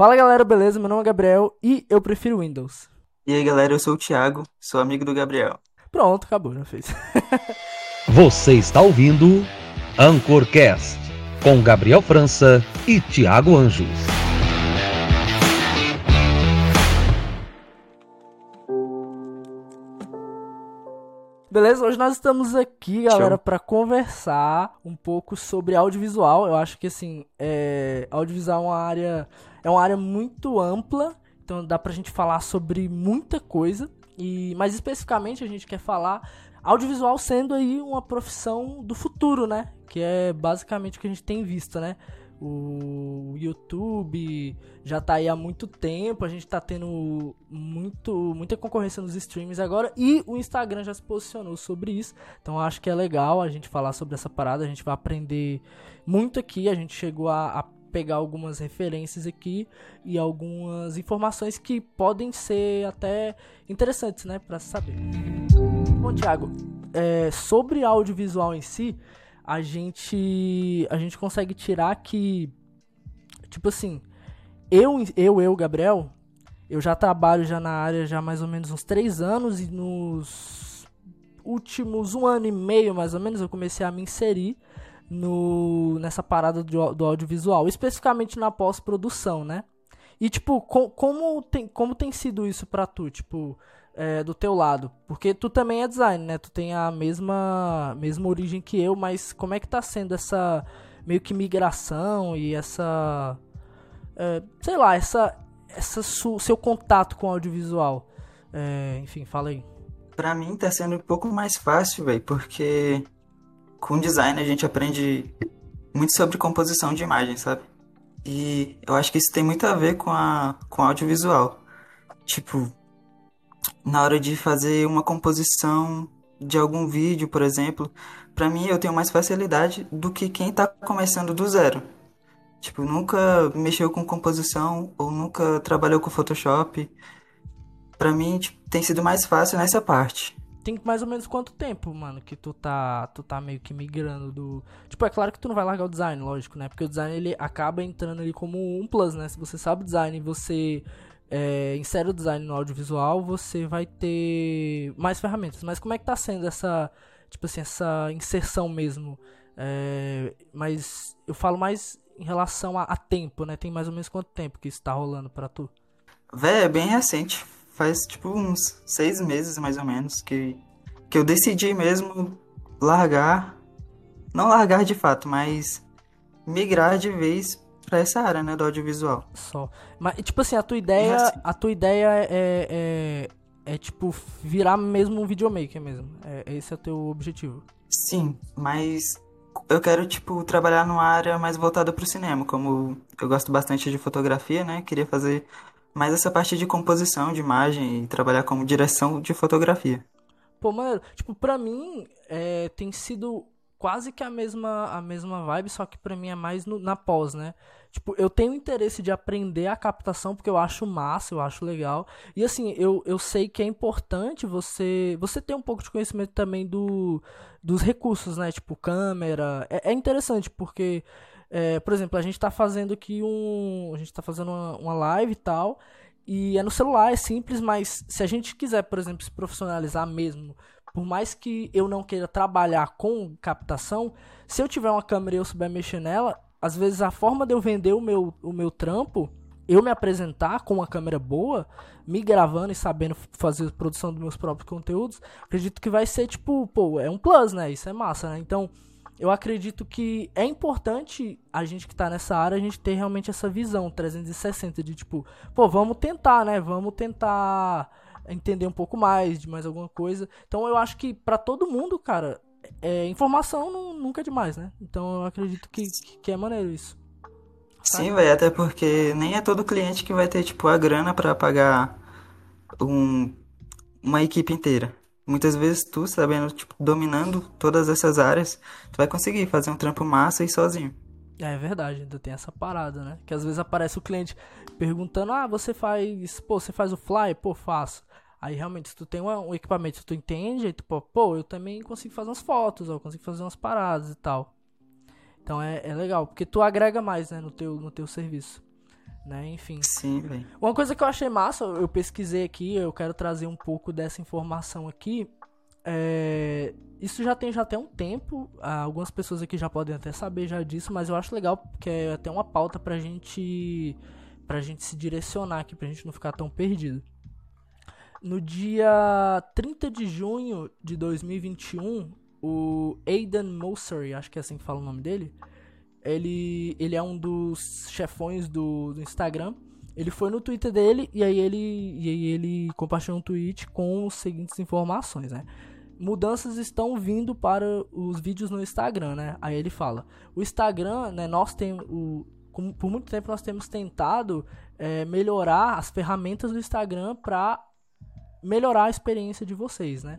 Fala galera, beleza? Meu nome é Gabriel e eu prefiro Windows. E aí galera, eu sou o Thiago, sou amigo do Gabriel. Pronto, acabou, já fez. Você está ouvindo Anchorcast com Gabriel França e Thiago Anjos. Beleza, hoje nós estamos aqui, galera, para conversar um pouco sobre audiovisual. Eu acho que assim, é... audiovisual é uma área é uma área muito ampla, então dá pra gente falar sobre muita coisa. E mais especificamente a gente quer falar audiovisual sendo aí uma profissão do futuro, né? Que é basicamente o que a gente tem visto, né? O YouTube já tá aí há muito tempo, a gente tá tendo muito, muita concorrência nos streams agora e o Instagram já se posicionou sobre isso. Então acho que é legal a gente falar sobre essa parada, a gente vai aprender muito aqui, a gente chegou a, a pegar algumas referências aqui e algumas informações que podem ser até interessantes, né, para saber. Bom, Thiago, é, sobre audiovisual em si, a gente a gente consegue tirar que tipo assim, eu eu eu Gabriel, eu já trabalho já na área já mais ou menos uns três anos e nos últimos um ano e meio mais ou menos eu comecei a me inserir no nessa parada do, do audiovisual, especificamente na pós-produção, né? E tipo, com, como tem como tem sido isso para tu, tipo, é, do teu lado? Porque tu também é design, né? Tu tem a mesma, mesma origem que eu, mas como é que tá sendo essa meio que migração e essa. É, sei lá, essa, essa seu contato com o audiovisual? É, enfim, fala aí. Pra mim tá sendo um pouco mais fácil, velho, porque com design a gente aprende muito sobre composição de imagem, sabe? E eu acho que isso tem muito a ver com a com audiovisual. Tipo, na hora de fazer uma composição de algum vídeo, por exemplo, para mim eu tenho mais facilidade do que quem tá começando do zero. Tipo, nunca mexeu com composição ou nunca trabalhou com Photoshop. Para mim tipo, tem sido mais fácil nessa parte. Tem mais ou menos quanto tempo, mano, que tu tá, tu tá meio que migrando do. Tipo, é claro que tu não vai largar o design, lógico, né? Porque o design ele acaba entrando ali como um plus, né? Se você sabe design e você é, insere o design no audiovisual, você vai ter mais ferramentas. Mas como é que tá sendo essa, tipo assim, essa inserção mesmo? É, mas eu falo mais em relação a, a, tempo, né? Tem mais ou menos quanto tempo que isso tá rolando para tu? Véi, é bem recente. Faz tipo uns seis meses mais ou menos que, que eu decidi mesmo largar. Não largar de fato, mas migrar de vez para essa área, né, do audiovisual. Só. Mas, tipo assim, a tua ideia, assim, a tua ideia é, é, é, tipo, virar mesmo um videomaker mesmo. É, esse é o teu objetivo. Sim, mas eu quero, tipo, trabalhar numa área mais voltada pro cinema. Como eu gosto bastante de fotografia, né, queria fazer mais essa parte de composição de imagem e trabalhar como direção de fotografia. Pô, mano, tipo, pra mim, é, tem sido quase que a mesma, a mesma vibe, só que pra mim é mais no, na pós, né? Tipo, eu tenho interesse de aprender a captação porque eu acho massa, eu acho legal. E assim, eu, eu sei que é importante você você ter um pouco de conhecimento também do, dos recursos, né? Tipo, câmera. É, é interessante porque, é, por exemplo, a gente tá fazendo aqui um. A gente tá fazendo uma, uma live e tal. E é no celular, é simples, mas se a gente quiser, por exemplo, se profissionalizar mesmo, por mais que eu não queira trabalhar com captação, se eu tiver uma câmera e eu souber mexer nela, às vezes a forma de eu vender o meu, o meu trampo, eu me apresentar com uma câmera boa, me gravando e sabendo fazer produção dos meus próprios conteúdos, acredito que vai ser tipo, pô, é um plus, né? Isso é massa, né? Então, eu acredito que é importante a gente que tá nessa área, a gente ter realmente essa visão 360 de tipo, pô, vamos tentar, né? Vamos tentar entender um pouco mais de mais alguma coisa. Então, eu acho que para todo mundo, cara, é, informação não, nunca é demais, né? Então eu acredito que, que é maneiro isso. Sim, velho, até porque nem é todo cliente que vai ter, tipo, a grana para pagar um, uma equipe inteira. Muitas vezes tu, sabendo, tipo, dominando todas essas áreas, tu vai conseguir fazer um trampo massa e sozinho. É verdade, ainda tem essa parada, né? Que às vezes aparece o cliente perguntando: Ah, você faz. Pô, você faz o fly? Pô, faço. Aí realmente, se tu tem um, equipamento que tu entende, aí tu, pô, eu também consigo fazer umas fotos, eu consigo fazer umas paradas e tal. Então é, é legal, porque tu agrega mais, né, no teu, no teu serviço. né? Enfim. Sim, velho. Uma coisa que eu achei massa, eu pesquisei aqui, eu quero trazer um pouco dessa informação aqui. É, isso já tem já até um tempo, algumas pessoas aqui já podem até saber já disso, mas eu acho legal porque é até uma pauta pra gente pra gente se direcionar aqui, pra gente não ficar tão perdido. No dia 30 de junho de 2021, o Aidan Mosseri, acho que é assim que fala o nome dele, ele, ele é um dos chefões do, do Instagram. Ele foi no Twitter dele e aí ele, e aí ele compartilhou um tweet com as seguintes informações, né? Mudanças estão vindo para os vídeos no Instagram, né? Aí ele fala: o Instagram, né? Nós temos o por muito tempo nós temos tentado é, melhorar as ferramentas do Instagram para melhorar a experiência de vocês, né?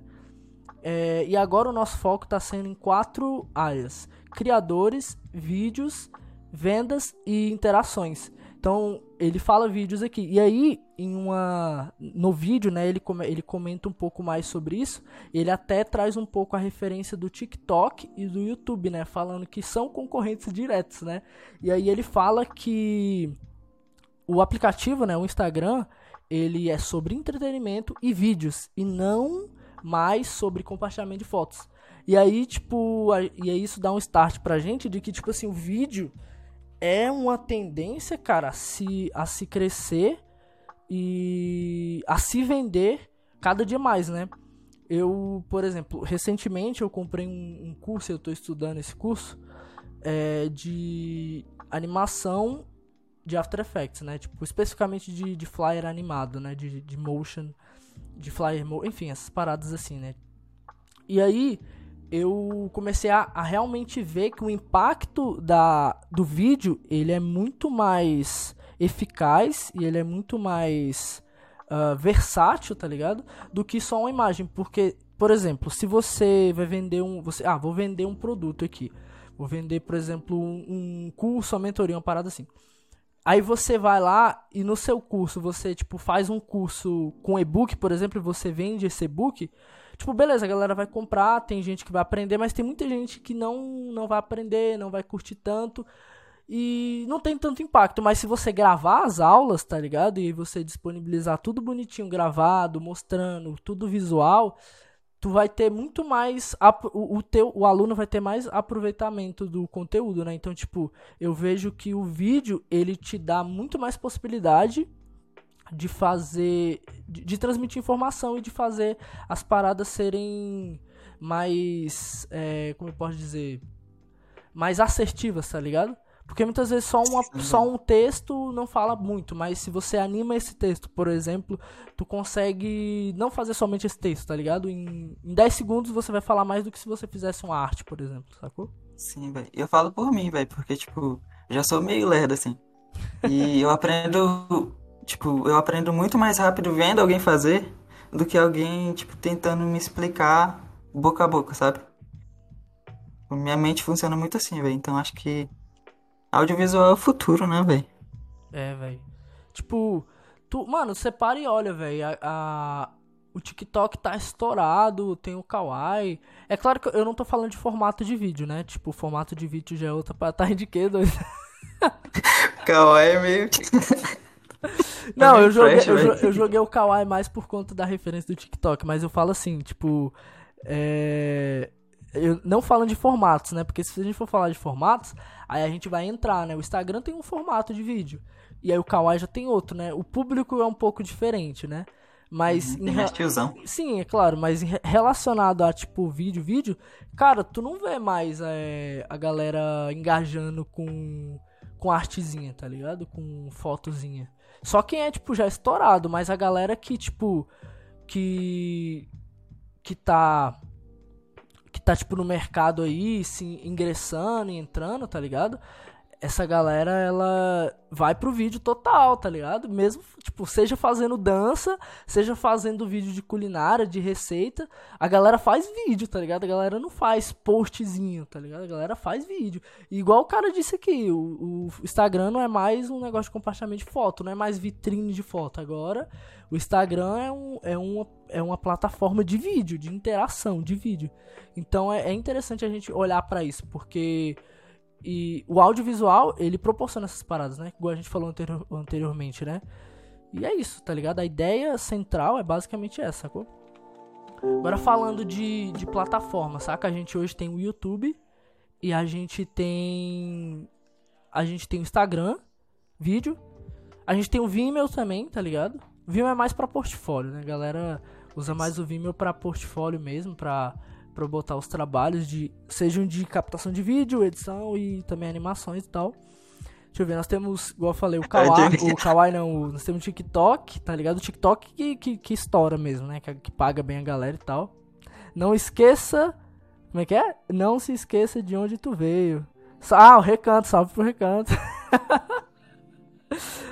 É, e agora o nosso foco está sendo em quatro áreas: criadores, vídeos, vendas e interações. Então ele fala vídeos aqui. E aí, em uma no vídeo, né, ele, come, ele comenta um pouco mais sobre isso. ele até traz um pouco a referência do TikTok e do YouTube, né, falando que são concorrentes diretos, né. E aí ele fala que o aplicativo, né, o Instagram, ele é sobre entretenimento e vídeos e não mais sobre compartilhamento de fotos. E aí, tipo, a, e aí isso dá um start pra gente de que, tipo assim, o vídeo é uma tendência, cara, a se, a se crescer e a se vender cada dia mais, né? Eu, por exemplo, recentemente eu comprei um, um curso, eu estou estudando esse curso, é, de animação de After Effects, né? Tipo, especificamente de, de flyer animado, né? De, de motion, de flyer, enfim, essas paradas assim, né? E aí, eu comecei a, a, realmente ver que o impacto da, do vídeo ele é muito mais eficaz e ele é muito mais uh, versátil, tá ligado? Do que só uma imagem. Porque, por exemplo, se você vai vender um. Você, ah, vou vender um produto aqui. Vou vender, por exemplo, um, um curso, uma mentoria, uma parada assim. Aí você vai lá e no seu curso você tipo faz um curso com e-book, por exemplo, e você vende esse e-book Tipo, beleza, a galera vai comprar, tem gente que vai aprender, mas tem muita gente que não, não vai aprender, não vai curtir tanto. E não tem tanto impacto, mas se você gravar as aulas, tá ligado? E você disponibilizar tudo bonitinho gravado, mostrando, tudo visual, tu vai ter muito mais o, teu o aluno vai ter mais aproveitamento do conteúdo, né? Então, tipo, eu vejo que o vídeo ele te dá muito mais possibilidade de fazer. De, de, transmitir informação e de fazer as paradas serem mais. É, como eu posso dizer? Mais assertivas, tá ligado? Porque muitas vezes só, uma, só um texto não fala muito, mas se você anima esse texto, por exemplo, tu consegue não fazer somente esse texto, tá ligado? Em, em 10 segundos você vai falar mais do que se você fizesse uma arte, por exemplo, sacou? Sim, velho. Eu falo por mim, velho, porque, tipo, já sou meio lerdo, assim. E eu aprendo Tipo, eu aprendo muito mais rápido vendo alguém fazer do que alguém, tipo, tentando me explicar boca a boca, sabe? Minha mente funciona muito assim, velho. Então acho que audiovisual é o futuro, né, velho? É, velho. Tipo, tu, mano, você para e olha, velho. A, a, o TikTok tá estourado, tem o Kawaii. É claro que eu não tô falando de formato de vídeo, né? Tipo, o formato de vídeo já é outra pra tá de quê, doido? Kawaii é meio. Não, eu joguei, eu, eu, joguei o Kawaii mais por conta da referência do TikTok, mas eu falo assim, tipo. É... Eu, não falando de formatos, né? Porque se a gente for falar de formatos, aí a gente vai entrar, né? O Instagram tem um formato de vídeo. E aí o Kawaii já tem outro, né? O público é um pouco diferente, né? Mas. Uhum, tem tiozão. Sim, é claro, mas relacionado a tipo vídeo, vídeo, cara, tu não vê mais é, a galera engajando com, com artezinha, tá ligado? Com fotozinha. Só quem é, tipo, já estourado, mas a galera que, tipo, que. que tá. Que tá, tipo, no mercado aí, se ingressando e entrando, tá ligado? Essa galera, ela vai pro vídeo total, tá ligado? Mesmo, tipo, seja fazendo dança, seja fazendo vídeo de culinária, de receita, a galera faz vídeo, tá ligado? A galera não faz postzinho, tá ligado? A galera faz vídeo. E igual o cara disse aqui, o, o Instagram não é mais um negócio de compartilhamento de foto, não é mais vitrine de foto. Agora, o Instagram é, um, é, uma, é uma plataforma de vídeo, de interação, de vídeo. Então, é, é interessante a gente olhar para isso, porque E o audiovisual, ele proporciona essas paradas, né? Igual a gente falou anterior, anteriormente, né? E é isso, tá ligado? A ideia central é basicamente essa, sacou? Agora falando de, de plataforma, saca? A gente hoje tem o YouTube e a gente tem. A gente tem o Instagram, vídeo. A gente tem o Vimeo também, tá ligado? O Vimeo é mais pra portfólio, né? A galera usa mais o Vimeo pra portfólio mesmo, pra para botar os trabalhos de sejam de captação de vídeo, edição e também animações e tal. Deixa eu ver, nós temos, igual eu falei, o Kawaii, o Kawaii não, nós temos o TikTok, tá ligado? O TikTok que, que, que estoura mesmo, né? Que, que paga bem a galera e tal. Não esqueça, como é que é? Não se esqueça de onde tu veio. Ah, o recanto, salve pro recanto.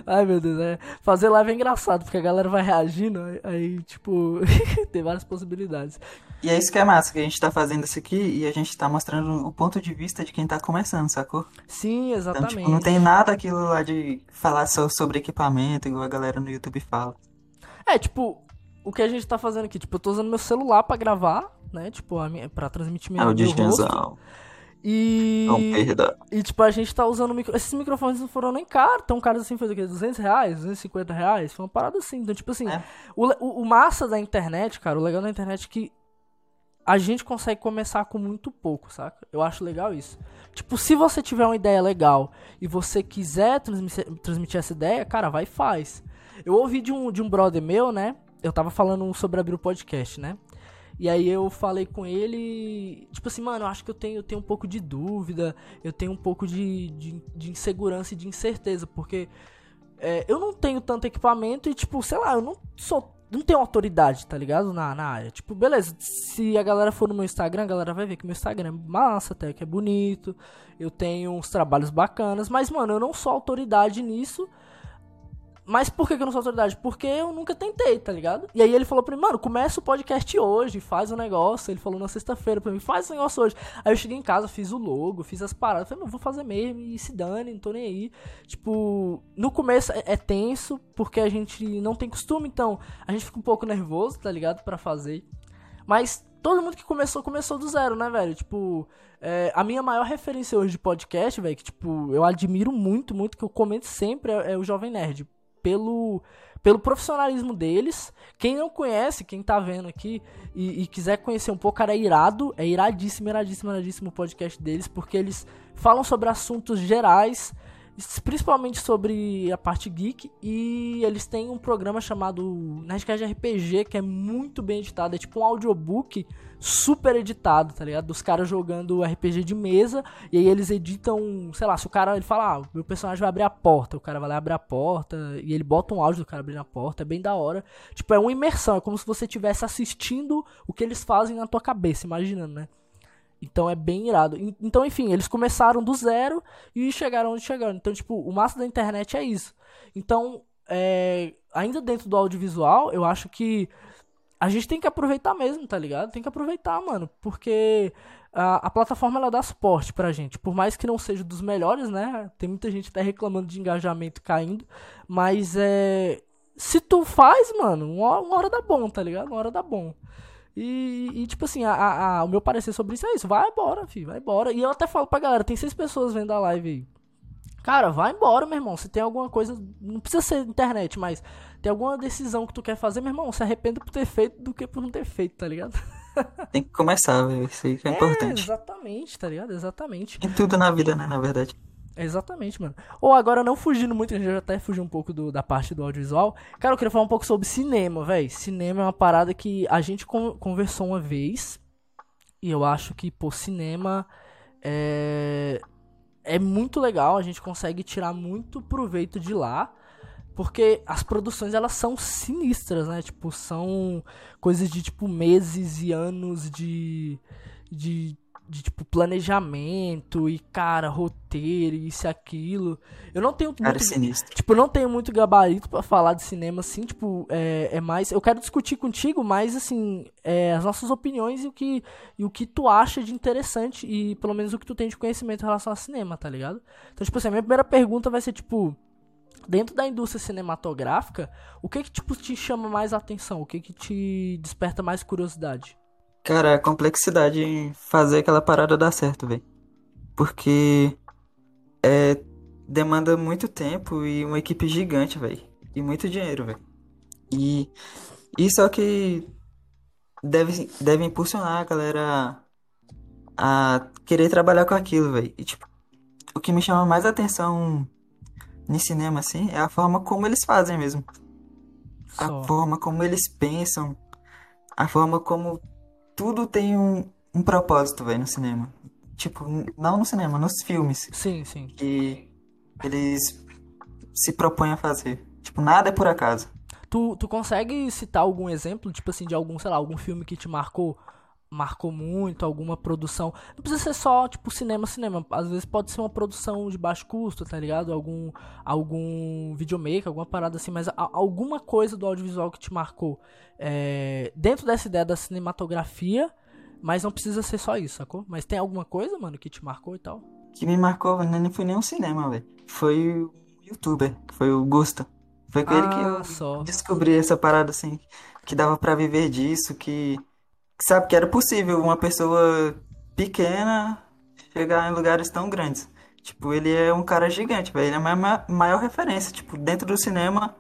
Ai meu Deus, é. Fazer live é engraçado, porque a galera vai reagindo, aí, tipo, tem várias possibilidades. E é isso que é massa, que a gente tá fazendo isso aqui e a gente tá mostrando o ponto de vista de quem tá começando, sacou? Sim, exatamente. Então, tipo, não tem nada aquilo lá de falar só sobre equipamento, igual a galera no YouTube fala. É, tipo, o que a gente tá fazendo aqui, tipo, eu tô usando meu celular pra gravar, né? Tipo, a minha, pra transmitir minha, meu rosto. E. Não perda. E tipo, a gente tá usando micro... Esses microfones não foram nem caros, tão caros assim, foi o quê? 200 reais, 250 reais? Foi uma parada assim. Então, tipo assim, é. o, o, o, massa da internet, cara, o legal da internet é que a gente consegue começar com muito pouco, saca? Eu acho legal isso. Tipo, se você tiver uma ideia legal e você quiser transmitir, transmitir essa ideia, cara, vai e faz. Eu ouvi de um, de um brother meu, né? Eu tava falando sobre abrir o podcast, né? E aí eu falei com ele, tipo assim, mano, eu acho que eu tenho, eu tenho um pouco de dúvida, eu tenho um pouco de, de, de insegurança e de incerteza, porque é, eu não tenho tanto equipamento e, tipo, sei lá, eu não sou não tem autoridade, tá ligado? Na, na área. Tipo, beleza, se a galera for no meu Instagram, a galera vai ver que meu Instagram é massa, até que é bonito. Eu tenho uns trabalhos bacanas, mas, mano, eu não sou autoridade nisso. Mas por que, eu não sou autoridade? Porque eu nunca tentei, tá ligado? E aí ele falou pra mim, mano, começa o podcast hoje, faz o um negócio. Ele falou na sexta-feira pra mim, faz o negócio hoje. Aí eu cheguei em casa, fiz o logo, fiz as paradas. Falei, não, vou fazer mesmo, e se dane, não tô nem aí. Tipo, no começo é, é tenso, porque a gente não tem costume, então a gente fica um pouco nervoso, tá ligado? para fazer. Mas todo mundo que começou, começou do zero, né, velho? Tipo, é, a minha maior referência hoje de podcast, velho, que, tipo, eu admiro muito, muito, que eu comento sempre, é, é o Jovem Nerd pelo, pelo profissionalismo deles. Quem não conhece, quem tá vendo aqui e, e, quiser conhecer um pouco, cara, é irado. É iradíssimo, iradíssimo, iradíssimo o podcast deles, porque eles falam sobre assuntos gerais principalmente sobre a parte geek e eles têm um programa chamado Nerdcast RPG que é muito bem editado, é tipo um audiobook super editado, tá ligado? Dos caras jogando RPG de mesa e aí eles editam, sei lá, se o cara ele fala, ah, meu personagem vai abrir a porta, o cara vai lá abrir a porta e ele bota um áudio do cara abrindo a porta, é bem da hora. Tipo, é uma imersão, é como se você estivesse assistindo o que eles fazem na tua cabeça, imaginando, né? Então é bem irado. Então, enfim, eles começaram do zero e chegaram onde chegaram. Então, tipo, o massa da internet é isso. Então, é, ainda dentro do audiovisual, eu acho que a gente tem que aproveitar mesmo, tá ligado? Tem que aproveitar, mano. Porque a, a plataforma ela dá suporte pra gente. Por mais que não seja dos melhores, né? Tem muita gente até reclamando de engajamento caindo. Mas é. Se tu faz, mano, uma, uma hora dá bom, tá ligado? Uma hora dá bom. E, e, tipo assim, a, a, o meu parecer sobre isso é isso. Vai embora, filho, vai embora. E eu até falo pra galera, tem seis pessoas vendo a live aí. Cara, vai embora, meu irmão. Se tem alguma coisa, não precisa ser internet, mas tem alguma decisão que tu quer fazer, meu irmão, se arrependa por ter feito do que por não ter feito, tá ligado? Tem que começar, velho. Isso aí que é, é importante. Exatamente, tá ligado? Exatamente. Em tudo na vida, né, na verdade. Exatamente, mano. Ou agora, não fugindo muito, a gente já até fugiu um pouco do, da parte do audiovisual. Cara, eu queria falar um pouco sobre cinema, velho. Cinema é uma parada que a gente conversou uma vez. E eu acho que, pô, cinema é, é muito legal. A gente consegue tirar muito proveito de lá. Porque as produções, elas são sinistras, né? Tipo, são coisas de, tipo, meses e anos de... De de tipo planejamento e cara, roteiro, isso e aquilo. Eu não tenho cara, muito, sinistro. tipo, eu não tenho muito gabarito para falar de cinema assim, tipo, é, é, mais, eu quero discutir contigo mais assim, é, as nossas opiniões e o que e o que tu acha de interessante e pelo menos o que tu tem de conhecimento em relação a cinema, tá ligado? Então, tipo assim, a minha primeira pergunta vai ser tipo, dentro da indústria cinematográfica, o que que tipo te chama mais atenção? O que que te desperta mais curiosidade? Cara, a complexidade em fazer aquela parada dar certo, velho. Porque é, demanda muito tempo e uma equipe gigante, velho. E muito dinheiro, velho. E isso é o que deve, deve impulsionar a galera a querer trabalhar com aquilo, velho. E, tipo, o que me chama mais atenção no cinema, assim, é a forma como eles fazem mesmo. Só. A forma como eles pensam. A forma como tudo tem um, um propósito, velho, no cinema. Tipo, não no cinema, nos filmes. Sim, sim. Que eles se propõem a fazer. Tipo, nada é por acaso. Tu, tu consegue citar algum exemplo, tipo assim, de algum, sei lá, algum filme que te marcou marcou muito, alguma produção. Não precisa ser só, tipo, cinema, cinema. Às vezes pode ser uma produção de baixo custo, tá ligado? Algum, algum videomaker, alguma parada assim, mas a, alguma coisa do audiovisual que te marcou. É, dentro dessa ideia da cinematografia, mas não precisa ser só isso, sacou? Mas tem alguma coisa, mano, que te marcou e tal? Que me marcou, não foi nem um cinema, velho. Foi o youtuber, foi o Gusta. Foi com ah, ele que eu só. descobri essa parada assim, que dava para viver disso, que sabe que era possível uma pessoa pequena chegar em lugares tão grandes. Tipo, ele é um cara gigante, velho. Ele é a maior, maior referência, tipo, dentro do cinema.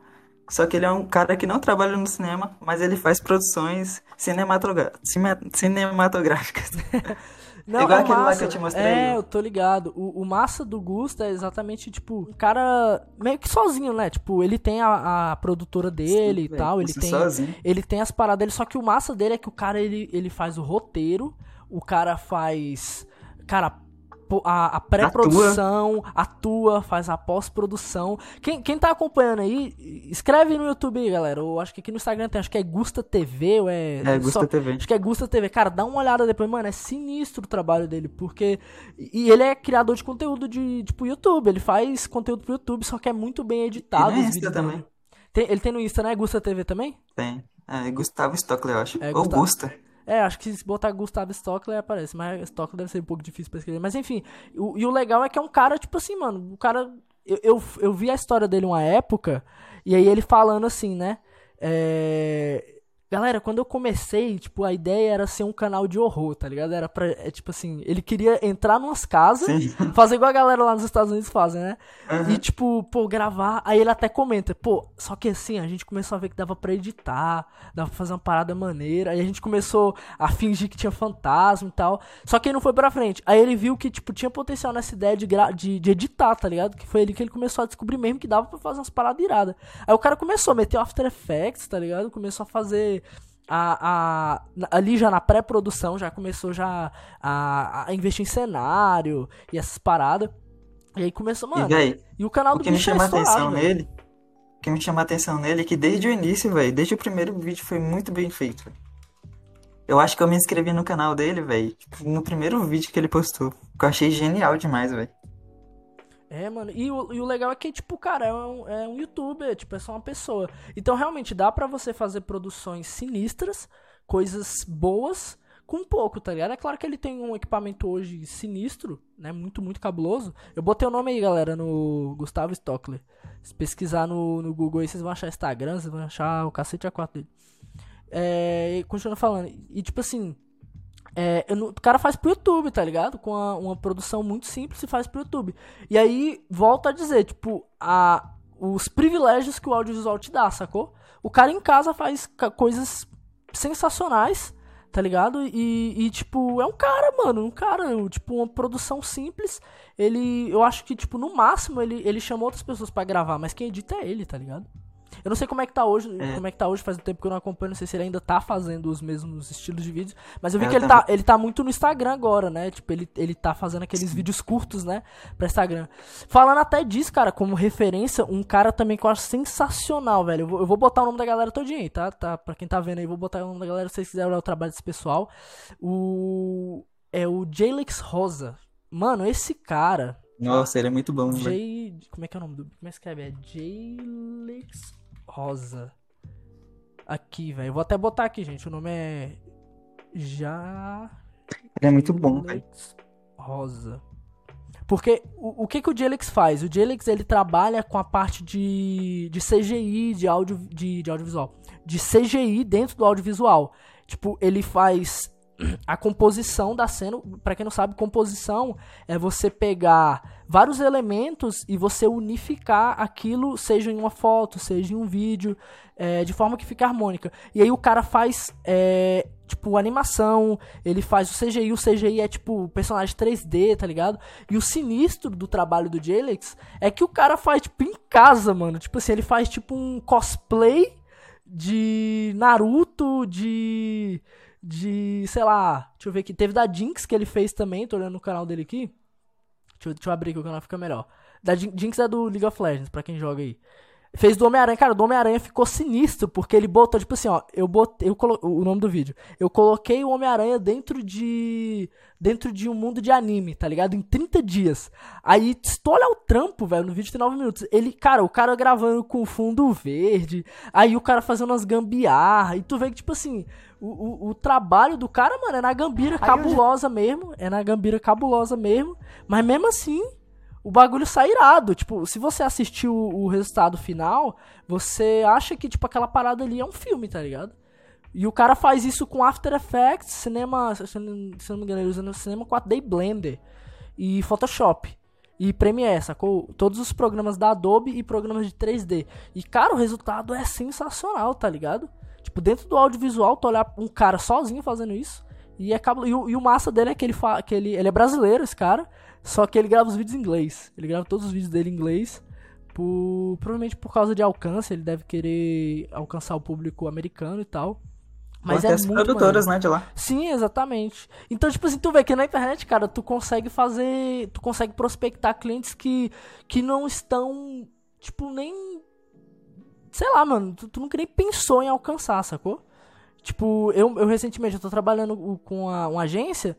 Só que ele é um cara que não trabalha no cinema, mas ele faz produções cinematográficas. Não, Igual é aquele massa, lá que eu te mostrei. É, eu tô ligado. O, o massa do Gusta é exatamente, tipo, um cara meio que sozinho, né? Tipo, ele tem a, a produtora dele Sim, e tal, ele tem, sozinho. ele tem as paradas dele, só que o massa dele é que o cara, ele, ele faz o roteiro, o cara faz... Cara, a, a pré-produção, atua. atua. faz a pós-produção. Quem, quem tá acompanhando aí, escreve no YouTube aí, galera. Eu acho que aqui no Instagram tem, acho que é Gusta TV, ou é. É, Gusta só, TV. Acho que é Gusta TV. Cara, dá uma olhada depois, mano. É sinistro o trabalho dele, porque. E ele é criador de conteúdo de, tipo, YouTube. Ele faz conteúdo pro YouTube, só que é muito bem editado. E no Insta também. Tem, ele tem no Insta, né? Gusta TV também? Tem. É, Gustavo Stockler, eu acho. É, Ou. Gusta. É, acho que se botar Gustavo Stockler aparece, mas Stockler deve ser um pouco difícil pra escrever. Mas enfim, o, e o legal é que é um cara, tipo assim, mano, o cara. Eu, eu, eu vi a história dele uma época, e aí ele falando assim, né? É, Galera, quando eu comecei, tipo, a ideia era ser um canal de horror, tá ligado? Era pra, é, tipo assim, ele queria entrar numas casas, Sim. fazer igual a galera lá nos Estados Unidos fazem, né? Uhum. E, tipo, pô, gravar. Aí ele até comenta, pô, só que assim, a gente começou a ver que dava pra editar, dava pra fazer uma parada maneira. Aí a gente começou a fingir que tinha fantasma e tal. Só que ele não foi pra frente. Aí ele viu que, tipo, tinha potencial nessa ideia de, de, de editar, tá ligado? Que foi ali que ele começou a descobrir mesmo que dava pra fazer umas paradas iradas. Aí o cara começou a meter After Effects, tá ligado? Começou a fazer a, a, ali já na pré-produção já começou já a, a, investir em cenário e essas paradas. E aí começou, mano. E, e o canal o do que me chama é atenção véio. nele, o que me chama a atenção nele é que desde o início, velho, desde o primeiro vídeo foi muito bem feito. Véio. Eu acho que eu me inscrevi no canal dele, velho, tipo, no primeiro vídeo que ele postou. Que eu achei genial demais, velho. É, mano. E o, e o legal é que, tipo, cara, é um, é um youtuber, tipo, é só uma pessoa. Então, realmente, dá para você fazer produções sinistras, coisas boas, com pouco, tá ligado? É claro que ele tem um equipamento hoje sinistro, né? Muito, muito cabuloso. Eu botei o nome aí, galera, no Gustavo Stockler. Se pesquisar no, no Google aí, vocês vão achar Instagram, vocês vão achar o cacete A4 dele. É, continua falando. E, tipo assim, é, o cara faz pro YouTube, tá ligado? Com a, uma produção muito simples e faz pro YouTube. E aí, volta a dizer, tipo, a, os privilégios que o audiovisual te dá, sacou? O cara em casa faz coisas sensacionais, tá ligado? E, e, tipo, é um cara, mano, um cara, tipo, uma produção simples. Ele, eu acho que, tipo, no máximo ele, ele chamou outras pessoas para gravar, mas quem edita é ele, tá ligado? Eu não sei como é que tá hoje, é. como é que tá hoje, faz um tempo que eu não acompanho, não sei se ele ainda tá fazendo os mesmos estilos de vídeo, mas eu vi é, que ele tá, ele tá muito no Instagram agora, né? Tipo, ele, ele tá fazendo aqueles Sim. vídeos curtos, né, pra Instagram. Falando até disso, cara, como referência, um cara também que eu acho sensacional, velho. Eu vou, eu vou botar o nome da galera todinho aí, tá? tá? Pra quem tá vendo aí, vou botar o nome da galera se vocês quiserem olhar o trabalho desse pessoal. O é o Jalix Rosa. Mano, esse cara, nossa, ele é muito bom, velho. Como é que é o nome do. Como é que escreve? É Jalix rosa. Aqui, velho. Vou até botar aqui, gente. O nome é. Já. Ele é muito bom, velho. Rosa. Porque o, o que, que o Jelix faz? O Jelix ele trabalha com a parte de, de CGI, de, audio, de, de audiovisual. De CGI dentro do audiovisual. Tipo, ele faz a composição da cena, para quem não sabe, composição é você pegar vários elementos e você unificar aquilo, seja em uma foto, seja em um vídeo, é, de forma que fique harmônica. E aí o cara faz, é, tipo, animação, ele faz o CGI, o CGI é tipo personagem 3D, tá ligado? E o sinistro do trabalho do Jalex é que o cara faz, tipo, em casa, mano. Tipo assim, ele faz tipo um cosplay de Naruto, de. De. sei lá. Deixa eu ver aqui. Teve da Jinx que ele fez também, tô olhando no canal dele aqui. Deixa eu, deixa eu abrir aqui o canal fica melhor. Da Jinx é do League of Legends, pra quem joga aí. Fez do Homem-Aranha, cara, do Homem-Aranha ficou sinistro, porque ele botou, tipo assim, ó, eu botei, eu colo... o nome do vídeo, eu coloquei o Homem-Aranha dentro de, dentro de um mundo de anime, tá ligado? Em 30 dias. Aí, se o trampo, velho, no vídeo tem 9 minutos, ele, cara, o cara gravando com fundo verde, aí o cara fazendo umas gambiarra, e tu vê que, tipo assim, o, o, o trabalho do cara, mano, é na gambira cabulosa já... mesmo, é na gambira cabulosa mesmo, mas mesmo assim o bagulho sai irado. Tipo, se você assistiu o, resultado final, você acha que, tipo, aquela parada ali é um filme, tá ligado? E o cara faz isso com After Effects, cinema. Se não me engano, ele usa cinema 4D Blender e Photoshop. E Premiere, sacou? Todos os programas da Adobe e programas de 3D. E, cara, o resultado é sensacional, tá ligado? Tipo, dentro do audiovisual, tu olhar um cara sozinho fazendo isso. E, é e, o, e o massa dele é que ele, fa que ele, ele é brasileiro, esse cara. Só que ele grava os vídeos em inglês. Ele grava todos os vídeos dele em inglês. Por, provavelmente por causa de alcance. Ele deve querer alcançar o público americano e tal. Mas é as muito produtoras, maneiro. né, de lá. Sim, exatamente. Então, tipo assim, tu vê que na internet, cara, tu consegue fazer. Tu consegue prospectar clientes que, que não estão, tipo, nem. Sei lá, mano, tu, tu nunca nem pensou em alcançar, sacou? Tipo, eu, eu recentemente eu tô trabalhando com uma agência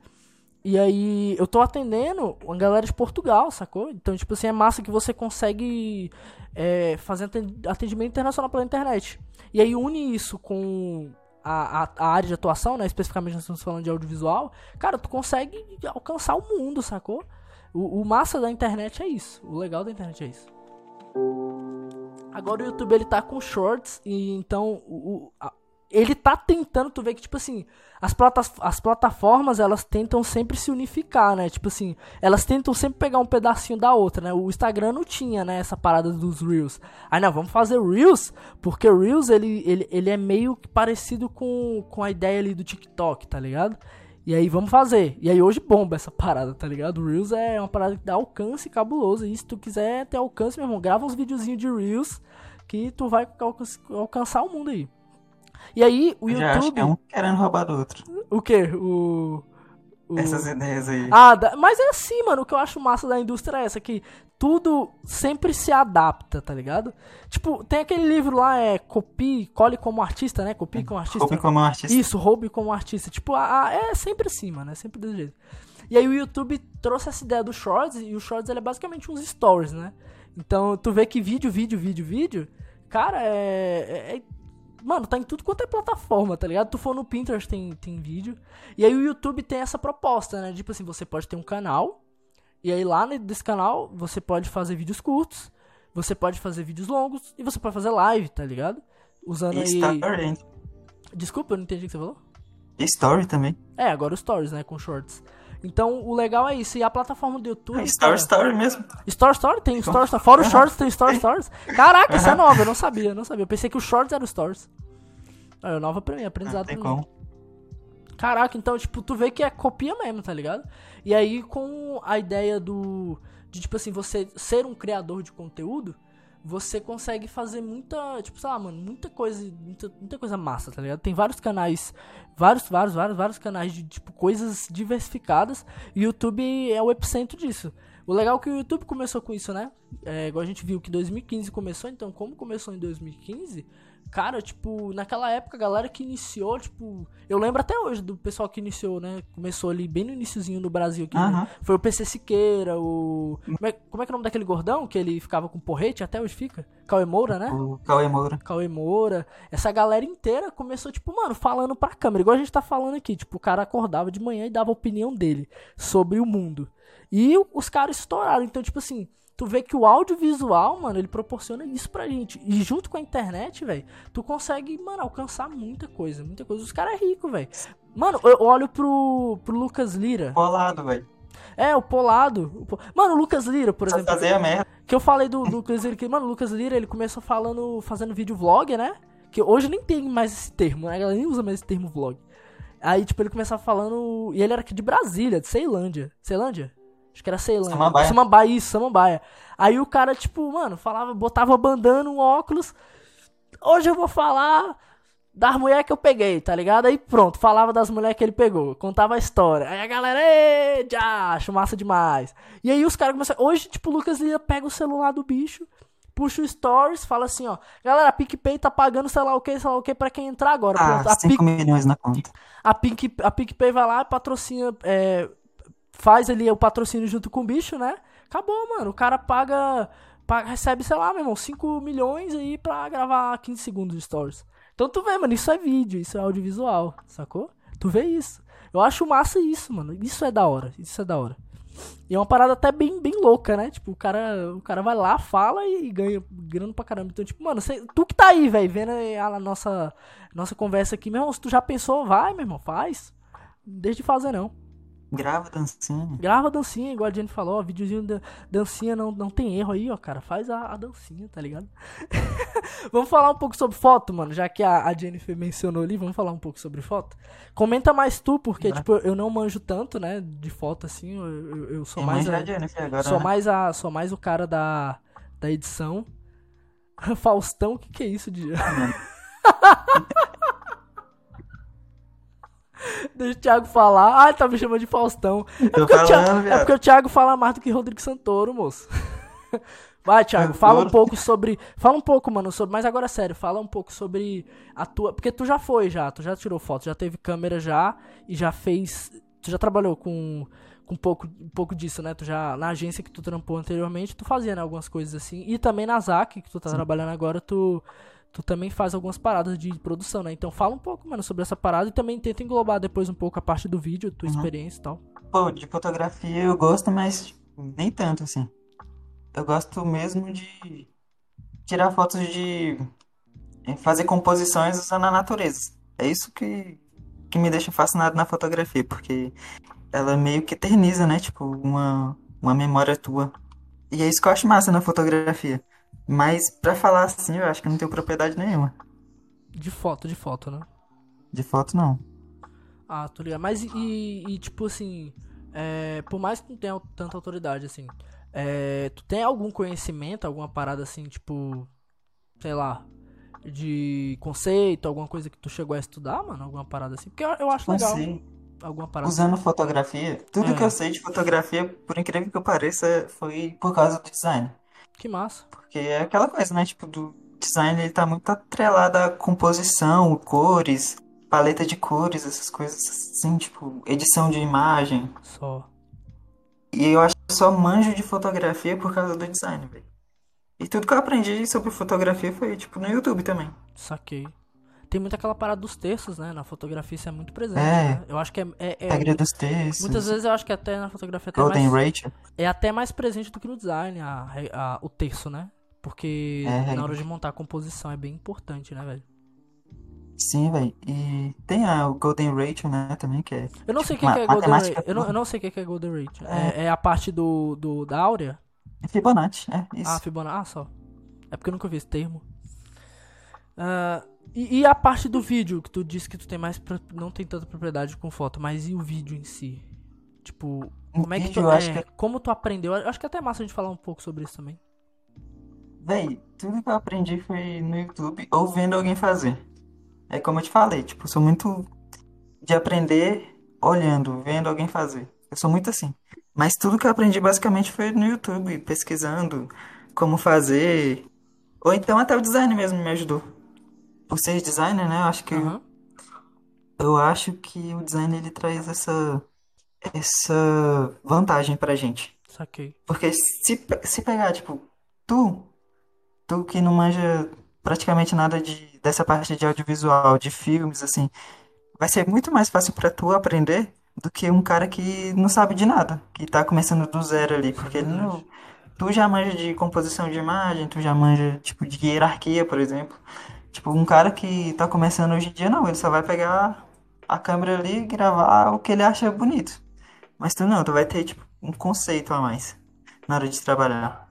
e aí, eu tô atendendo uma galera de Portugal, sacou? Então, tipo assim, é massa que você consegue é, fazer atendimento internacional pela internet. E aí, une isso com a, a, a, área de atuação, né? Especificamente nós estamos falando de audiovisual. Cara, tu consegue alcançar o mundo, sacou? O, o massa da internet é isso. O legal da internet é isso. Agora o YouTube ele tá com shorts e então o, a, ele tá tentando, tu vê que, tipo assim, as, plata as plataformas, elas tentam sempre se unificar, né? Tipo assim, elas tentam sempre pegar um pedacinho da outra, né? O Instagram não tinha, né, essa parada dos Reels. Aí, não, vamos fazer Reels, porque o Reels, ele, ele, ele é meio parecido com, com a ideia ali do TikTok, tá ligado? E aí, vamos fazer. E aí, hoje bomba essa parada, tá ligado? O Reels é uma parada que dá alcance cabuloso. E se tu quiser ter alcance, meu irmão, grava uns videozinhos de Reels que tu vai alcançar o mundo aí. E aí, o YouTube. acho que é um querendo roubar do outro. O quê? O. o... Essas ideias aí. Ah, mas é assim, mano. O que eu acho massa da indústria é essa: que tudo sempre se adapta, tá ligado? Tipo, tem aquele livro lá, é Copie, Cole como artista, né? Copie como artista. Copie como artista. Isso, roube como artista. Tipo, a, a, é sempre assim, mano. É sempre desse jeito. E aí o YouTube trouxe essa ideia do Shorts, e o Shorts é basicamente uns stories, né? Então tu vê que vídeo, vídeo, vídeo, vídeo, cara, é, é Mano, tá em tudo quanto é plataforma, tá ligado? Tu for no Pinterest tem, tem vídeo. E aí o YouTube tem essa proposta, né? Tipo assim, você pode ter um canal. E aí lá desse canal você pode fazer vídeos curtos. Você pode fazer vídeos longos. E você pode fazer live, tá ligado? Usando e aí. Story. Desculpa, eu não entendi o que você falou. E story também. É, agora os stories, né? Com shorts. Então, o legal é isso. E a plataforma do YouTube. É Story cara... Story mesmo. Story Story? Tem Story Story. Fora os Shorts, tem Story Stories. Caraca, isso é nova. Eu não sabia, eu não sabia. Eu pensei que os Shorts eram Stories. É nova pra mim, aprendizado ah, pra mim. Caraca, então, tipo, tu vê que é copia mesmo, tá ligado? E aí, com a ideia do. De, tipo assim, você ser um criador de conteúdo você consegue fazer muita, tipo, sei lá, mano, muita coisa, muita, muita coisa massa, tá ligado? Tem vários canais, vários, vários, vários, vários canais de, tipo, coisas diversificadas e o YouTube é o epicentro disso. O legal é que o YouTube começou com isso, né? É, igual a gente viu que 2015 começou, então como começou em 2015, Cara, tipo, naquela época, a galera que iniciou, tipo. Eu lembro até hoje do pessoal que iniciou, né? Começou ali bem no iníciozinho no Brasil aqui. Né? Foi o PC Siqueira, o. Como é, como é que é o nome daquele gordão que ele ficava com porrete? Até hoje fica? Cauê Moura, né? O Cauê Moura. Cauê Moura. Essa galera inteira começou, tipo, mano, falando pra câmera. Igual a gente tá falando aqui. Tipo, o cara acordava de manhã e dava a opinião dele sobre o mundo. E os caras estouraram. Então, tipo assim tu vê que o audiovisual, mano, ele proporciona isso pra gente. E junto com a internet, velho, tu consegue, mano, alcançar muita coisa, muita coisa. Os caras é rico, velho. Mano, eu olho pro, pro Lucas Lira. Polado, velho. É, o Polado. O po... Mano, o Lucas Lira, por exemplo. fazer a merda. Que eu falei do Lucas Lira, que, mano, o Lucas Lira, ele começou falando, fazendo vídeo vlog, né? Que hoje nem tem mais esse termo, né? A galera nem usa mais esse termo vlog. Aí, tipo, ele começava falando. E ele era aqui de Brasília, de Ceilândia. Ceilândia? Acho que era Ceilândia. Samambaia. Samambaia, isso, Samambaia. Aí o cara, tipo, mano, falava, botava bandana, um óculos. Hoje eu vou falar das mulheres que eu peguei, tá ligado? Aí pronto, falava das mulheres que ele pegou, contava a história. Aí a galera, já, acho massa demais. E aí os caras começaram. Hoje, tipo, o Lucas Lira pega o celular do bicho, puxa o stories, fala assim, ó. Galera, a PicPay tá pagando sei lá o que, sei lá o que pra quem entrar agora. Ah, Pronto, a, 5 milhões na conta. a, Pink, a PicPay vai lá e patrocina. é, faz ali o patrocínio junto com o bicho, né? Acabou, mano. O cara paga. paga recebe, sei lá, meu irmão, 5 milhões aí pra gravar 15 segundos de stories. Então tu vê, mano, isso é vídeo, isso é audiovisual, sacou? Tu vê isso. Eu acho massa isso, mano. Isso é da hora. Isso é da hora. E é uma parada até bem, bem louca, né? Tipo, o cara, o cara vai lá, fala e, ganha grana pra caramba. Então, tipo, mano, cê- tu que tá aí, velho, vendo a nossa, nossa conversa aqui, meu irmão, se tu já pensou, vai, meu irmão, faz. Deixa de fazer, não. Grava dancinha. Grava dancinha, igual a Jenny falou, ó, videozinho da dancinha não, não tem erro aí, ó, cara. Faz a, a dancinha, tá ligado? vamos falar um pouco sobre foto, mano, já que a, a Jennifer mencionou ali, vamos falar um pouco sobre foto. Comenta mais tu, porque, tipo, eu não manjo tanto, né, de foto assim, eu, eu, eu sou mais a- a Jennifer agora, sou né? mais a sou mais o cara da, da edição. Faustão, o que que é isso de Deixa o Thiago falar. Ah, ele tá me chamando de Faustão. É porque, o Thiago, falando, é porque o Thiago fala mais do que Rodrigo Santoro, moço. Vai, Thiago, fala um pouco sobre. Fala um pouco, mano, sobre. Mas agora é sério, fala um pouco sobre a tua. Porque tu já foi já, tu já tirou foto, já teve câmera já e já fez. Tu já trabalhou com, com um, pouco, um pouco disso, né? Tu já. Na agência que tu trampou anteriormente, tu fazia, né, algumas coisas assim. E também na ZAC, que tu tá trabalhando agora, tu. Tu também faz algumas paradas de produção, né? Então fala um pouco, mano, sobre essa parada e também tenta englobar depois um pouco a parte do vídeo, tua Uhum. experiência e tal. Pô, de fotografia eu gosto, mas nem tanto, assim. Eu gosto mesmo de tirar fotos de eh, fazer composições usando a natureza. É isso que, que me deixa fascinado na fotografia, porque ela meio que eterniza, né? Tipo, uma, uma memória tua. E é isso que eu acho massa na fotografia. Mas pra falar assim, eu acho que não tenho propriedade nenhuma. De foto, de foto, né? De foto, não. Ah, tô ligado. Mas e, e, tipo assim, é, por mais que não tenha tanta autoridade, assim, é, tu tem algum conhecimento, alguma parada assim, tipo, sei lá, de conceito, alguma coisa que tu chegou a estudar, mano? Alguma parada assim? Porque eu, eu acho legal. Sei. Alguma parada Usando fotografia, tudo É. que eu sei de fotografia, por incrível que pareça, foi por causa do design. Que massa. Porque é aquela coisa, né? Tipo, do design ele tá muito atrelado à composição, cores, paleta de cores, essas coisas assim, tipo, edição de imagem. Só. E eu acho que eu só manjo de fotografia por causa do design, velho. E tudo que eu aprendi sobre fotografia foi, tipo, no YouTube também. Saquei. Tem muito aquela parada dos textos, né? Na fotografia isso é muito presente, É. né? Eu acho que é, é- é- Regra dos textos, muitas vezes eu acho que até na fotografia até Golden mais, Ratio. é até mais presente do que no design, a, a- o terço, né? Porque É, na hora de montar a composição é bem importante, né, velho? Sim, velho. E tem a, o Golden Ratio, né, também, que é Eu não sei o que, Ma- que é Golden Rate. Eu não, eu não sei o que, é Golden Rate. É, é a parte do, do da Áurea? é Fibonacci, é isso. Ah, Fibonacci. Ah, só. É porque eu nunca vi esse termo. Ah, e, e a parte do vídeo, que tu disse que tu tem mais. pro- Não tem tanta propriedade com foto, mas e o vídeo em si? Tipo, O como é que tu. é, que- Como tu aprendeu? Eu acho que é até massa a gente falar um pouco sobre isso também. Véi, tudo que eu aprendi foi no YouTube ou vendo alguém fazer. É como eu te falei, tipo, eu sou muito de aprender olhando, vendo alguém fazer. Eu sou muito assim. Mas tudo que eu aprendi basicamente foi no YouTube, pesquisando como fazer. Ou então até o design mesmo me ajudou. Por ser designer, né? Eu acho que Aham. eu acho que o design ele traz essa essa vantagem pra gente. Saquei. Porque se, pe- se pegar, tipo, tu, tu que não manja praticamente nada de, dessa parte de audiovisual, de filmes, assim, vai ser muito mais fácil pra tu aprender do que um cara que não sabe de nada, que tá começando do zero ali, porque ele não, tu já manja de composição de imagem, tu já manja, tipo, de hierarquia, por exemplo. Tipo, um cara que tá começando hoje em dia, não, ele só vai pegar a câmera ali e gravar o que ele acha bonito. Mas tu não, tu vai ter, tipo, um conceito a mais na hora de trabalhar.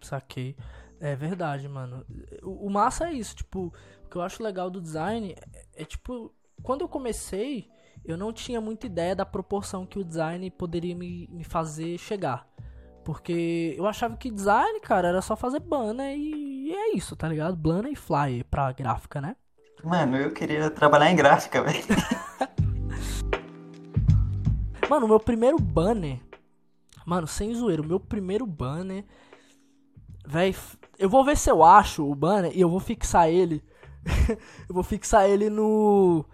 Saquei. É verdade, mano. O, massa é isso, tipo, o que eu acho legal do design é, é, tipo, quando eu comecei, eu não tinha muita ideia da proporção que o design poderia me, me fazer chegar. Porque eu achava que design, cara, era só fazer banner e, é isso, tá ligado? Banner e flyer pra gráfica, né? Mano, eu queria trabalhar em gráfica, velho. Mano, meu primeiro banner. Mano, sem zoeiro, o meu primeiro banner. Véi, eu vou ver se eu acho o banner e eu vou fixar ele. eu vou fixar ele no.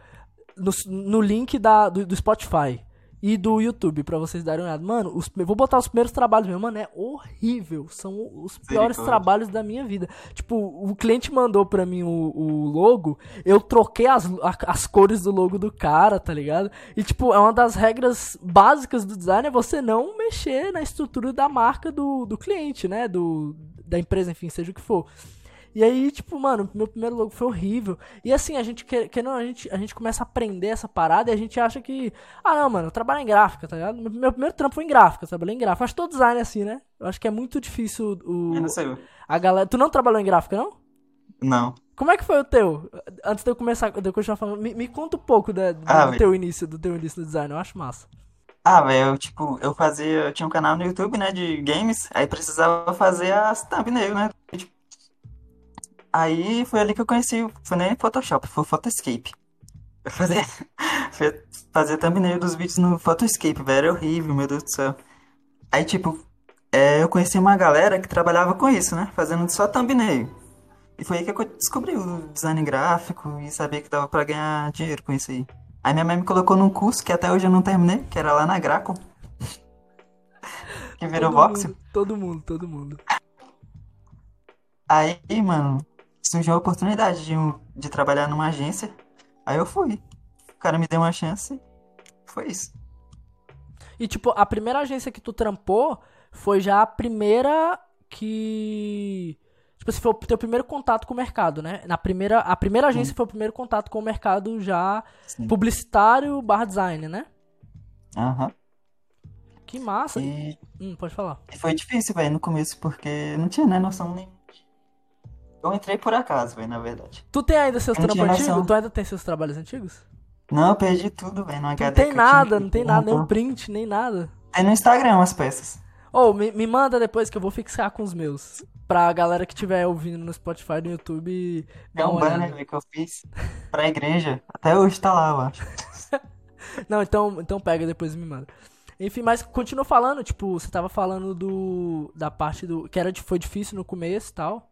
No, no link da, do, do Spotify e do YouTube, para vocês darem uma olhada. Mano, os, eu vou botar os primeiros trabalhos meu, mano, é horrível. São os piores trabalhos da minha vida. Tipo, o cliente mandou pra mim o, o logo, eu troquei as, as cores do logo do cara, tá ligado? E, tipo, é uma das regras básicas do design é você não mexer na estrutura da marca do, do cliente, né? Do, da empresa, enfim, seja o que for. E aí, tipo, mano, meu primeiro logo foi horrível. E assim, a gente quer, não, a gente, a gente começa a aprender essa parada e a gente acha que, ah, não, mano, eu trabalho em gráfica, tá ligado? Meu primeiro trampo foi em gráfica, eu trabalhei em gráfica. Acho todo design é assim, né? Eu acho que é muito difícil o. Sei. A galera. Tu não trabalhou em gráfica, não? Não. Como é que foi o teu? Antes de eu começar, de eu continuar falando, me, me conta um pouco da, do, ah, do teu início, do teu início no design, eu acho massa. Ah, velho, eu, tipo, eu fazia, eu tinha um canal no YouTube, né, de games, aí precisava fazer as thumbnails, né, tipo, Aí foi ali que eu conheci, foi nem Photoshop, foi Photoscape. Eu fazia, fazia thumbnail dos vídeos no Photoscape, velho, era horrível, meu Deus do céu. Aí, tipo, é, eu conheci uma galera que trabalhava com isso, né, fazendo só thumbnail. E foi aí que eu descobri o design gráfico e sabia que dava pra ganhar dinheiro com isso aí. Aí minha mãe me colocou num curso que até hoje eu não terminei, que era lá na Graco. que virou todo voxel. Mundo, todo mundo, todo mundo. Aí, mano, surgiu a oportunidade de, de trabalhar numa agência. Aí eu fui. O cara me deu uma chance. Foi isso. E, tipo, a primeira agência que tu trampou foi já a primeira que. Tipo, assim, foi o teu primeiro contato com o mercado, né? Na primeira, a primeira agência Sim. foi o primeiro contato com o mercado já Sim. publicitário barra design, né? Aham. Uhum. Que massa. E... Hum, pode falar. E foi difícil, velho, no começo, porque não tinha né, noção nem eu entrei por acaso, velho, na verdade. Tu tem ainda seus trampos antigos? Tu ainda tem seus trabalhos antigos? Não, eu perdi tudo, velho, no HD. Não tem nada, não tem nada, nem um print, nem nada. Tem no Instagram as peças. Ou, oh, me, me manda depois que eu vou fixar com os meus. Pra galera que estiver ouvindo no Spotify, no YouTube. É um banner que eu fiz pra igreja. Até hoje tá lá, eu acho. Não, então, então pega depois e me manda. Enfim, mas continua falando, tipo, você tava falando do. Da parte do. Que era, foi difícil no começo e tal.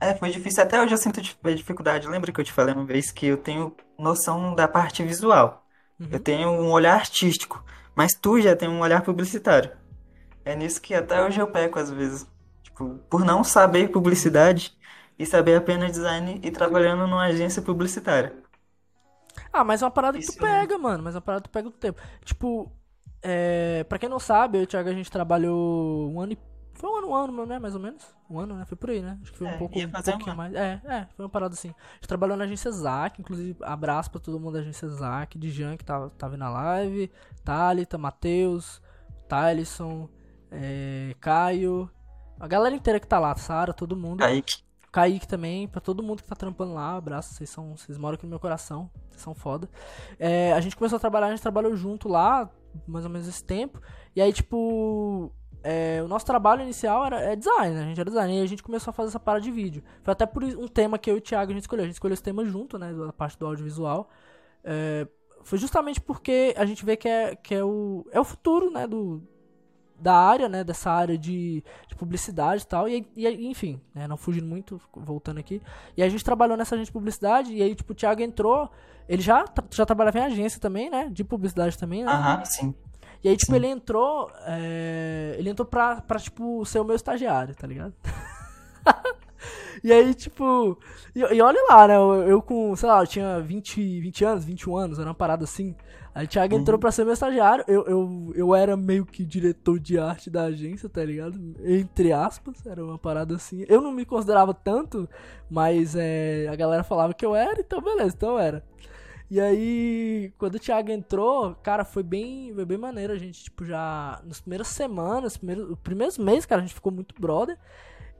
É, foi difícil. Até hoje eu sinto dificuldade. Lembra que eu te falei uma vez que eu tenho noção da parte visual. Uhum. Eu tenho um olhar artístico. Mas tu já tem um olhar publicitário. É nisso que até hoje eu peco às vezes. Tipo, por não saber publicidade e saber apenas design e trabalhando numa agência publicitária. Ah, mas é uma parada Isso que tu pega, mano. Mas é uma parada que tu pega do tempo. Tipo, é... pra quem não sabe, eu e o Thiago a gente trabalhou um ano e foi um ano, um ano, né? Mais ou menos. Um ano, né? Foi por aí, né? Acho que foi um é, pouco um pouquinho uma... mais. É, é, foi uma parada assim. A gente trabalhou na agência Zac, inclusive, abraço pra todo mundo da agência Zac, de Jean que tava, tava na live, Thalita, Matheus, Tyson, é, Caio, a galera inteira que tá lá, Sara, todo mundo. Kaique. Kaique também, pra todo mundo que tá trampando lá, abraço, vocês são, vocês moram aqui no meu coração, vocês são foda. É, a gente começou a trabalhar, a gente trabalhou junto lá, mais ou menos esse tempo, e aí, tipo, é, o nosso trabalho inicial era é design, né? A gente era design. E a gente começou a fazer essa parada de vídeo. Foi até por um tema que eu e o Thiago a gente escolheu. A gente escolheu esse tema junto, né? Da parte do audiovisual. É, foi justamente porque a gente vê que é, que é, o, é o futuro, né? Do, da área, né? Dessa área de, de publicidade e tal. E, e enfim, né, não fugindo muito, voltando aqui. E a gente trabalhou nessa agência de publicidade. E aí, tipo, o Thiago entrou. Ele já, já trabalhava em agência também, né? De publicidade também, né? Aham, sim. E aí, tipo, Sim. ele entrou. É... Ele entrou pra, pra, tipo, ser o meu estagiário, tá ligado? e aí, tipo. E, e, olha lá, né? Eu, eu, com, sei lá, eu tinha 20, 20 anos, 21 anos, era uma parada assim. Aí o Thiago uhum. entrou pra ser meu estagiário. Eu, eu, eu era meio que diretor de arte da agência, tá ligado? Entre aspas, era uma parada assim. Eu não me considerava tanto, mas é, a galera falava que eu era, então beleza, então eu era. E aí, quando o Thiago entrou, cara, foi bem, foi bem maneiro. A gente, tipo, já. Nas primeiras semanas, primeiros, os primeiros meses, cara, a gente ficou muito brother.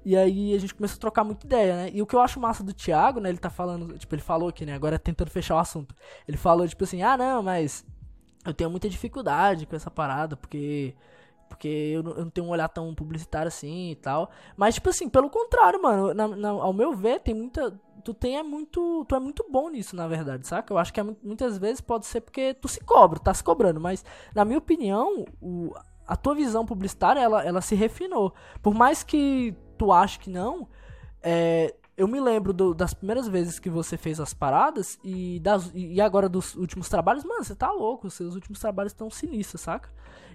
E aí a gente começou a trocar muita ideia, né? E o que eu acho massa do Thiago, né? Ele tá falando, tipo, ele falou aqui, né? Agora tentando fechar o assunto. Ele falou, tipo assim, ah, não, mas eu tenho muita dificuldade com essa parada, porque. Porque eu não, tenho um olhar tão publicitário assim e tal. Mas, tipo assim, pelo contrário, mano, na, na, ao meu ver, tem muita tu tem é muito. Tu é muito bom nisso, na verdade, saca? Eu acho que é, muitas vezes pode ser porque tu se cobra, tá se cobrando, mas na minha opinião, o, a tua visão publicitária ela, ela se refinou. Por mais que tu ache que não, é, eu me lembro do, das primeiras vezes que você fez as paradas e, das, e agora dos últimos trabalhos, mano, você tá louco, os seus últimos trabalhos estão sinistros, saca?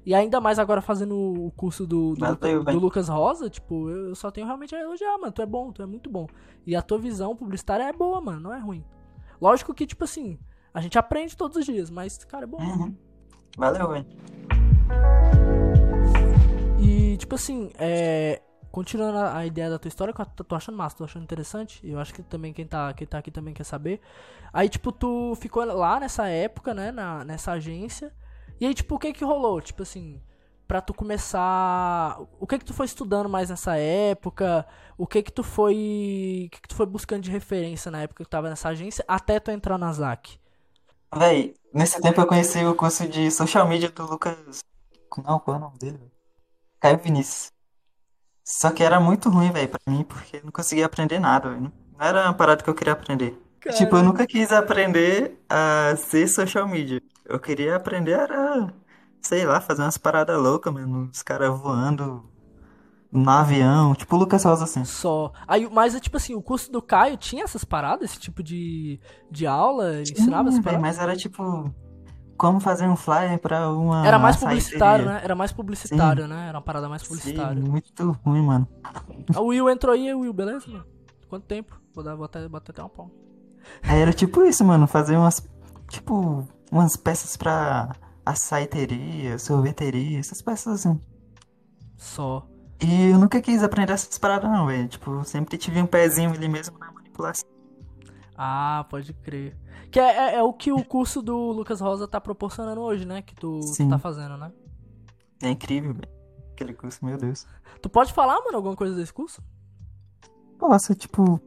E ainda mais agora fazendo o curso do, do, do, do Lucas Rosa, tipo, eu só tenho realmente a elogiar, mano. Tu é bom, tu é muito bom. E a tua visão publicitária é boa, mano, não é ruim. Lógico que, tipo assim, a gente aprende todos os dias, mas, cara, é bom. Uhum. Valeu, velho. E, tipo assim, é, continuando a, ideia da tua história, que eu tô achando massa, tô achando interessante. E eu acho que também quem tá, quem tá aqui também quer saber. Aí, tipo, tu ficou lá nessa época, né, na, nessa agência. E aí, tipo, o que que rolou? Tipo assim, pra tu começar. O que que tu foi estudando mais nessa época? O que que tu foi. O que que tu foi buscando de referência na época que tu tava nessa agência até tu entrar na ZAC? Véi, nesse tempo eu conheci o curso de social media do Lucas. Não, qual é o nome dele? Caio Vinícius. Só que era muito ruim, velho, pra mim, porque eu não conseguia aprender nada, véio. Não era uma parada que eu queria aprender. Tipo, eu nunca quis aprender a ser social media. Eu queria aprender a, sei lá, fazer umas paradas loucas, mano. Os caras voando no avião, tipo o Lucas Rosa, assim. Só. Aí, mas, tipo assim, o curso do Caio tinha essas paradas, esse tipo de, de aula? Ele ensinava essas paradas? Mas era tipo. Como fazer um flyer pra uma. Era mais publicitário, né? Era mais publicitário, Sim. né? Era uma parada mais publicitária. Sim, muito ruim, mano. O Will entrou aí, Will, beleza, mano? Quanto tempo? Vou, dar, vou até, bater até uma palma. Era tipo isso, mano. Fazer umas. Tipo, umas peças pra açaiteria, sorveteria, essas peças assim. Só. E eu nunca quis aprender essas paradas, não, velho. Tipo, sempre tive um pezinho ali mesmo na manipulação. Ah, pode crer. Que é, é, é o que o curso do Lucas Rosa tá proporcionando hoje, né? Que tu, tu tá fazendo, né? É incrível, velho. Aquele curso, meu Deus. Tu pode falar, mano, alguma coisa desse curso? Posso, tipo,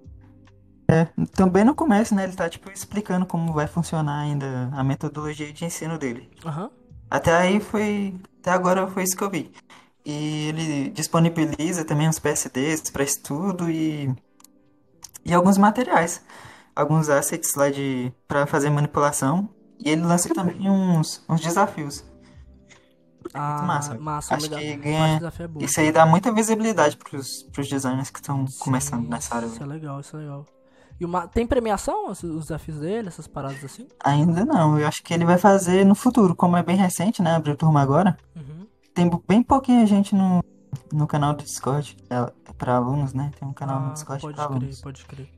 é, também no começo, né? Ele tá, tipo, explicando como vai funcionar ainda a metodologia de ensino dele. Uhum. Até aí foi. Até agora foi isso que eu vi. E ele disponibiliza também uns PSDs para estudo e. E alguns materiais. Alguns assets lá de. para fazer manipulação. E ele lança também uns, uns desafios. Ah, massa. massa Acho que ganha... É isso aí dá muita visibilidade pros, pros designers que estão começando nessa área. Isso é legal, isso é legal. E uma... Tem premiação os, os desafios dele, essas paradas assim? Ainda não, eu acho que ele vai fazer no futuro, como é bem recente, né? Abriu turma agora. Uhum. Tem bem pouquinha gente no, no canal do Discord, é pra alunos, né? Tem um canal ah, no Discord pode pra crer, alunos. Pode crer.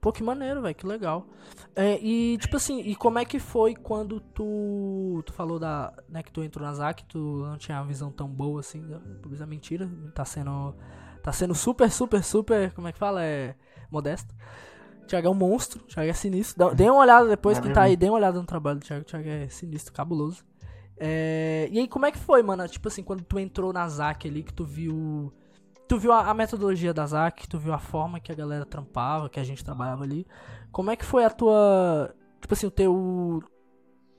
Pô, que maneiro, velho, que legal. É, e, tipo assim, e como é que foi quando tu. Tu falou da. né, que tu entrou na ZAC, tu não tinha uma visão tão boa assim. Talvez é mentira. Tá sendo. Tá sendo super, super, super. Como é que fala? É. Modesto. Thiago é um monstro, Thiago é sinistro. Dê uma olhada depois que tá aí, dê uma olhada no trabalho do Thiago. Thiago é sinistro, cabuloso. É... E aí, como é que foi, mano? Tipo assim, quando tu entrou na ZAC ali, que tu viu. Tu viu a, a metodologia da ZAC, tu viu a forma que a galera trampava, que a gente trabalhava ali. Como é que foi a tua. Tipo assim, o teu.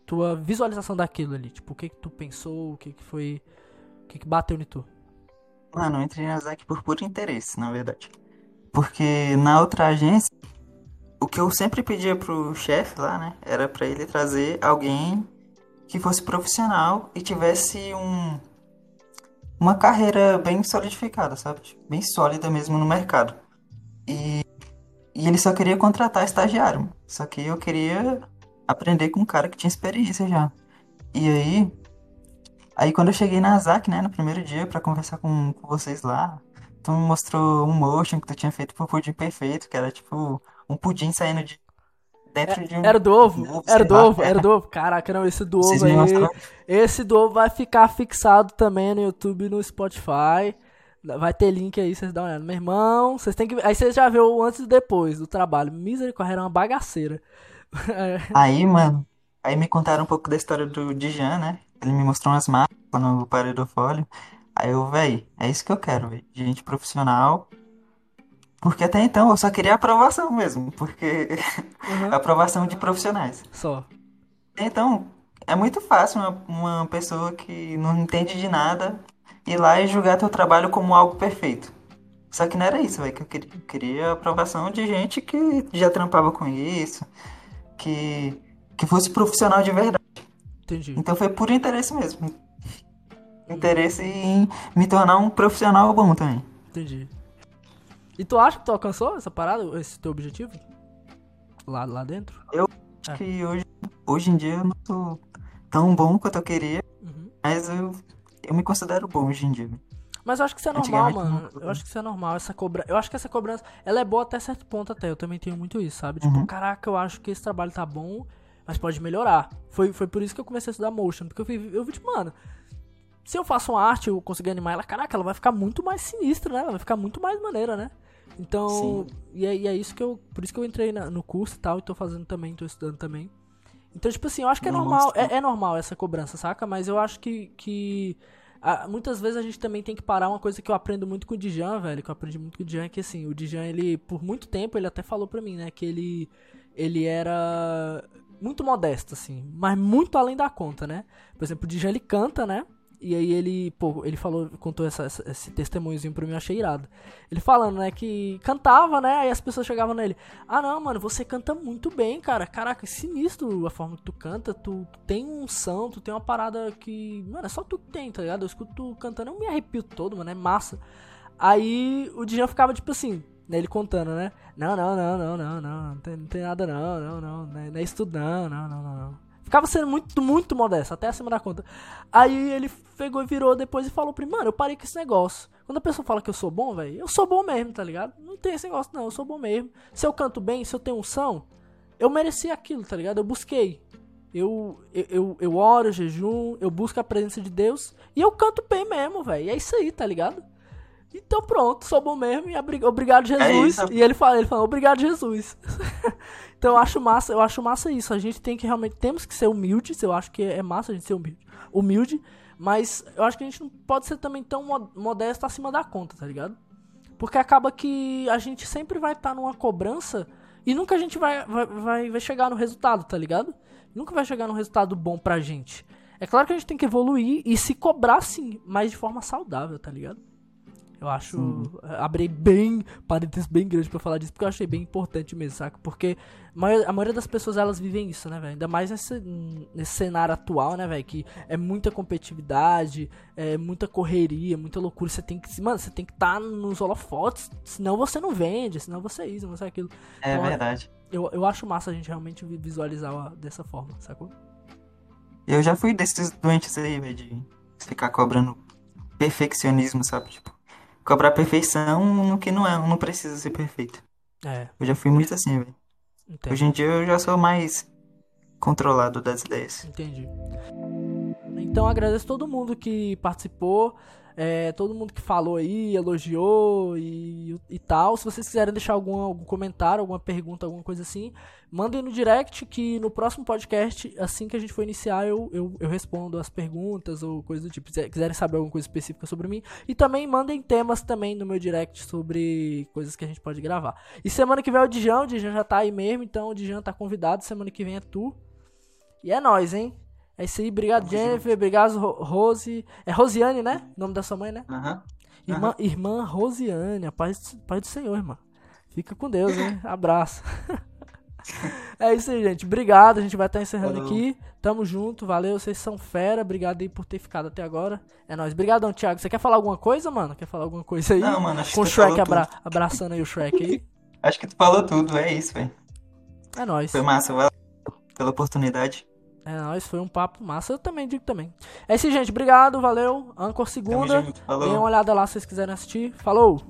Tua visualização daquilo ali? Tipo, o que que tu pensou? O que que foi. O que que bateu em tu? Mano, eu entrei na ZAC por puro interesse, na verdade. Porque na outra agência o que eu sempre pedia pro chefe lá, né, era para ele trazer alguém que fosse profissional e tivesse um uma carreira bem solidificada, sabe? Bem sólida mesmo no mercado. E, e ele só queria contratar estagiário. Só que eu queria aprender com um cara que tinha experiência já. E aí, aí quando eu cheguei na ZAC, né, no primeiro dia para conversar com, com vocês lá, tu me mostrou um motion que tu tinha feito pro Pudim Perfeito, que era tipo um pudim saindo de dentro é, de um. Era do ovo? era do ovo? Era do ovo? Caraca, não, esse do ovo aí. Esse do ovo vai ficar fixado também no YouTube e no Spotify. Vai ter link aí, vocês dão uma olhada. Meu irmão, vocês têm que. Aí vocês já viram o antes e depois do trabalho. Misericórdia, era uma bagaceira. Aí, mano, Aí me contaram um pouco da história do Dijan, né? Ele me mostrou umas marcas no paredofólio. Aí eu, véi, é isso que eu quero, véi. Gente profissional. Porque até então eu só queria aprovação mesmo. Porque. Uhum. aprovação de profissionais. Só. Então, é muito fácil uma, uma pessoa que não entende de nada ir lá e julgar teu trabalho como algo perfeito. Só que não era isso, velho, que eu queria. Eu queria aprovação de gente que já trampava com isso, que, que fosse profissional de verdade. Entendi. Então foi por interesse mesmo. Interesse em me tornar um profissional bom também. Entendi. E tu acha que tu alcançou essa parada, esse teu objetivo? Lá, lá dentro? Acho É. que hoje, hoje em dia eu não sou tão bom quanto eu queria, Uhum. mas eu, eu me considero bom hoje em dia. Mas eu acho que isso é normal, mano. Eu acho que isso é normal, essa cobrança. Eu acho que essa cobrança, ela é boa até certo ponto até. Eu também tenho muito isso, sabe? Tipo, Uhum. caraca, eu acho que esse trabalho tá bom, mas pode melhorar. Foi, foi por isso que eu comecei a estudar motion, porque eu vi, eu vi tipo, mano, se eu faço uma arte, eu conseguir animar ela, caraca, ela vai ficar muito mais sinistra, né? Ela vai ficar muito mais maneira, né? Então, e é, e é isso que eu, por isso que eu entrei na- no curso e tal, e tô fazendo também, tô estudando também. Então, tipo assim, eu acho que é Nossa. normal, é, é normal essa cobrança, saca? Mas eu acho que, que ah, muitas vezes a gente também tem que parar uma coisa que eu aprendo muito com o Dijan, velho, que eu aprendi muito com o Dijan, é que assim, o Dijan, ele, por muito tempo, ele até falou pra mim, né, que ele, ele era muito modesto, assim, mas muito além da conta, né? Por exemplo, o Dijan, ele canta, né? E aí ele, pô, ele falou, contou essa, essa- esse testemunhozinho pra mim, eu achei irado. Ele falando, né, que cantava, né, aí as pessoas chegavam nele, ah não, mano, você canta muito bem, cara, caraca, é sinistro a forma que tu canta, tu, tem um som, tu tem uma parada que, mano, é só tu que tem, tá ligado? Eu escuto tu cantando, eu me arrepio todo, mano, é massa. Aí o Djan ficava tipo assim, né, ele contando, né, não, não, não, não, não, não, não tem, não tem nada não, não, não, não é, não é isso tudo não, não, não, não, não. Ficava sendo muito, muito modesto, até acima da conta. Aí ele pegou e virou depois e falou pra mim, mano, eu parei com esse negócio. Quando a pessoa fala que eu sou bom, velho, eu sou bom mesmo, tá ligado? Não tem esse negócio, não, eu sou bom mesmo. Se eu canto bem, se eu tenho unção, eu mereci aquilo, tá ligado? Eu busquei. Eu, eu, eu, eu oro, jejum, eu busco a presença de Deus e eu canto bem mesmo, velho. É isso aí, tá ligado? Então pronto, sou bom mesmo e obrigado Jesus. isso. e ele fala, ele fala, obrigado Jesus. então eu acho massa, eu acho massa isso. A gente tem que realmente temos que ser humildes, eu acho que é massa a gente ser humilde. Humilde, mas eu acho que a gente não pode ser também tão mo- modesto acima da conta, tá ligado? Porque acaba que a gente sempre vai estar numa cobrança e nunca a gente vai, vai, vai, vai chegar no resultado, tá ligado? Nunca vai chegar num resultado bom pra gente. É claro que a gente tem que evoluir e se cobrar sim, mas de forma saudável, tá ligado? Eu acho. Abri bem parênteses bem grande pra falar disso, porque eu achei bem importante mesmo, saca? Porque a maioria, a maioria das pessoas elas vivem isso, né, velho? Ainda mais nesse, nesse cenário atual, né, velho? Que é muita competitividade, é muita correria, muita loucura. Você tem que. Mano, você tem que estar nos holofotes, senão você não vende, senão você é isso, não sei aquilo. É Então, verdade. Eu, eu acho massa a gente realmente vi- visualizar dessa forma, sacou? Eu já fui desses doentes aí, velho, de ficar cobrando perfeccionismo, sabe? Tipo, cobrar perfeição no que não é, não precisa ser perfeito. É, Eu já fui muito assim, velho. Hoje em dia eu já sou mais controlado das ideias. Entendi. Então agradeço todo mundo que participou, é, todo mundo que falou aí, elogiou e, e tal. Se vocês quiserem deixar algum, algum comentário, alguma pergunta, alguma coisa assim, mandem no direct que no próximo podcast, assim que a gente for iniciar, eu, eu, eu respondo as perguntas ou coisa do tipo. Se quiserem saber alguma coisa específica sobre mim. E também mandem temas também no meu direct sobre coisas que a gente pode gravar. E semana que vem é o Dijan, o Dijan já tá aí mesmo, então o Dijan tá convidado, semana que vem é tu. E é nóis, hein? É isso aí, obrigado Tamo Jennifer, obrigado Ro- Rose. É Rosiane, né? O nome da sua mãe, né? Aham. Irmã, irmã Rosiane, a paz, paz do Senhor, irmã. Fica com Deus, hein? Abraço. é isso aí, gente. Obrigado, a gente vai estar encerrando aqui. Tamo junto, valeu, vocês são fera. Obrigado aí por ter ficado até agora. É nóis. Obrigadão, Thiago. Você quer falar alguma coisa, mano? Quer falar alguma coisa aí? Não, mano, acho Com o que tu Shrek abra- tudo. abraçando aí o Shrek aí. Acho que tu falou tudo, é isso, velho. É nóis. Foi massa, valeu pela oportunidade. É nóis, foi um papo massa. Eu também digo também. É isso gente. Obrigado, valeu. Anchor segunda. Dê uma olhada lá se vocês quiserem assistir. Falou!